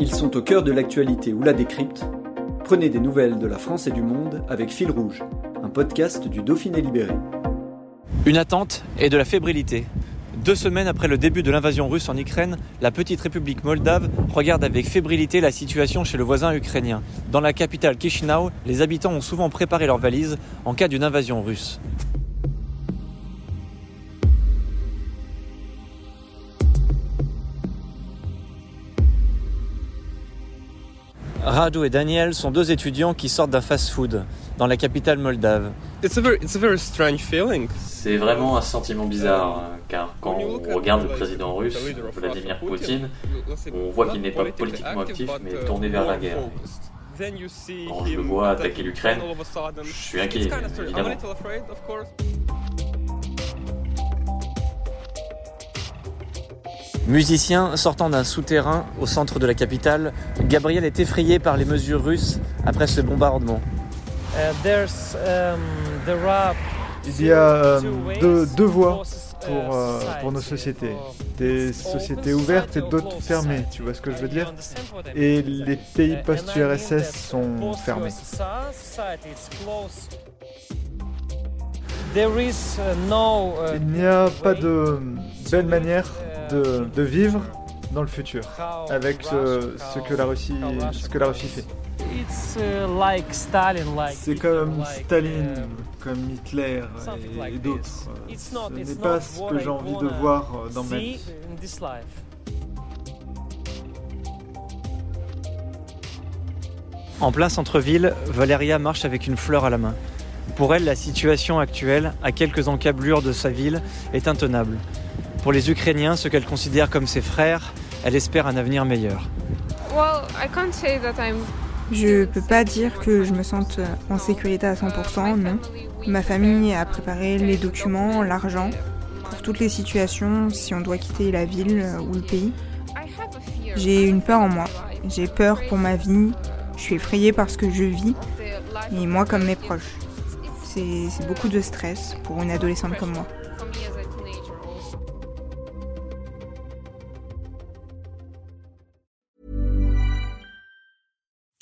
Ils sont au cœur de l'actualité ou la décrypte. Prenez des nouvelles de la France et du monde avec Fil Rouge, un podcast du Dauphiné Libéré. Une attente et de la fébrilité. Deux semaines après le début de l'invasion russe en Ukraine, la petite république moldave regarde avec fébrilité la situation chez le voisin ukrainien. Dans la capitale Chisinau, les habitants ont souvent préparé leurs valises en cas d'une invasion russe. Radu et Daniel sont deux étudiants qui sortent d'un fast-food dans la capitale moldave. It's a very, it's a very strange feeling. C'est vraiment un sentiment bizarre, car quand on regarde le président russe, Vladimir Poutine, on voit qu'il n'est pas politiquement actif, mais tourné vers la guerre. Quand je le vois attaquer l'Ukraine, je suis inquiet, évidemment. Musicien sortant d'un souterrain au centre de la capitale, Gabriel est effrayé par les mesures russes après ce bombardement. Il y a euh, deux, deux voies pour, euh, pour nos sociétés. Des sociétés ouvertes et d'autres fermées, tu vois ce que je veux dire Et les pays post-URSS sont fermés. Il n'y a pas de belle manière de, de vivre dans le futur avec ce, ce que la Russie, ce que la Russie fait. C'est comme Staline, comme Hitler et, et d'autres. Ce n'est pas ce que j'ai envie de voir dans ma vie. En plein centre-ville, Valeria marche avec une fleur à la main. Pour elle, la situation actuelle, à quelques encablures de sa ville, est intenable. Pour les Ukrainiens, ce qu'elle considère comme ses frères, elle espère un avenir meilleur. Je peux pas dire que je me sente en sécurité à 100%, non. Ma famille a préparé les documents, l'argent, pour toutes les situations, si on doit quitter la ville ou le pays. J'ai une peur en moi. J'ai peur pour ma vie. Je suis effrayée par ce que je vis. Et moi comme mes proches. C'est beaucoup de stress pour une adolescente comme moi.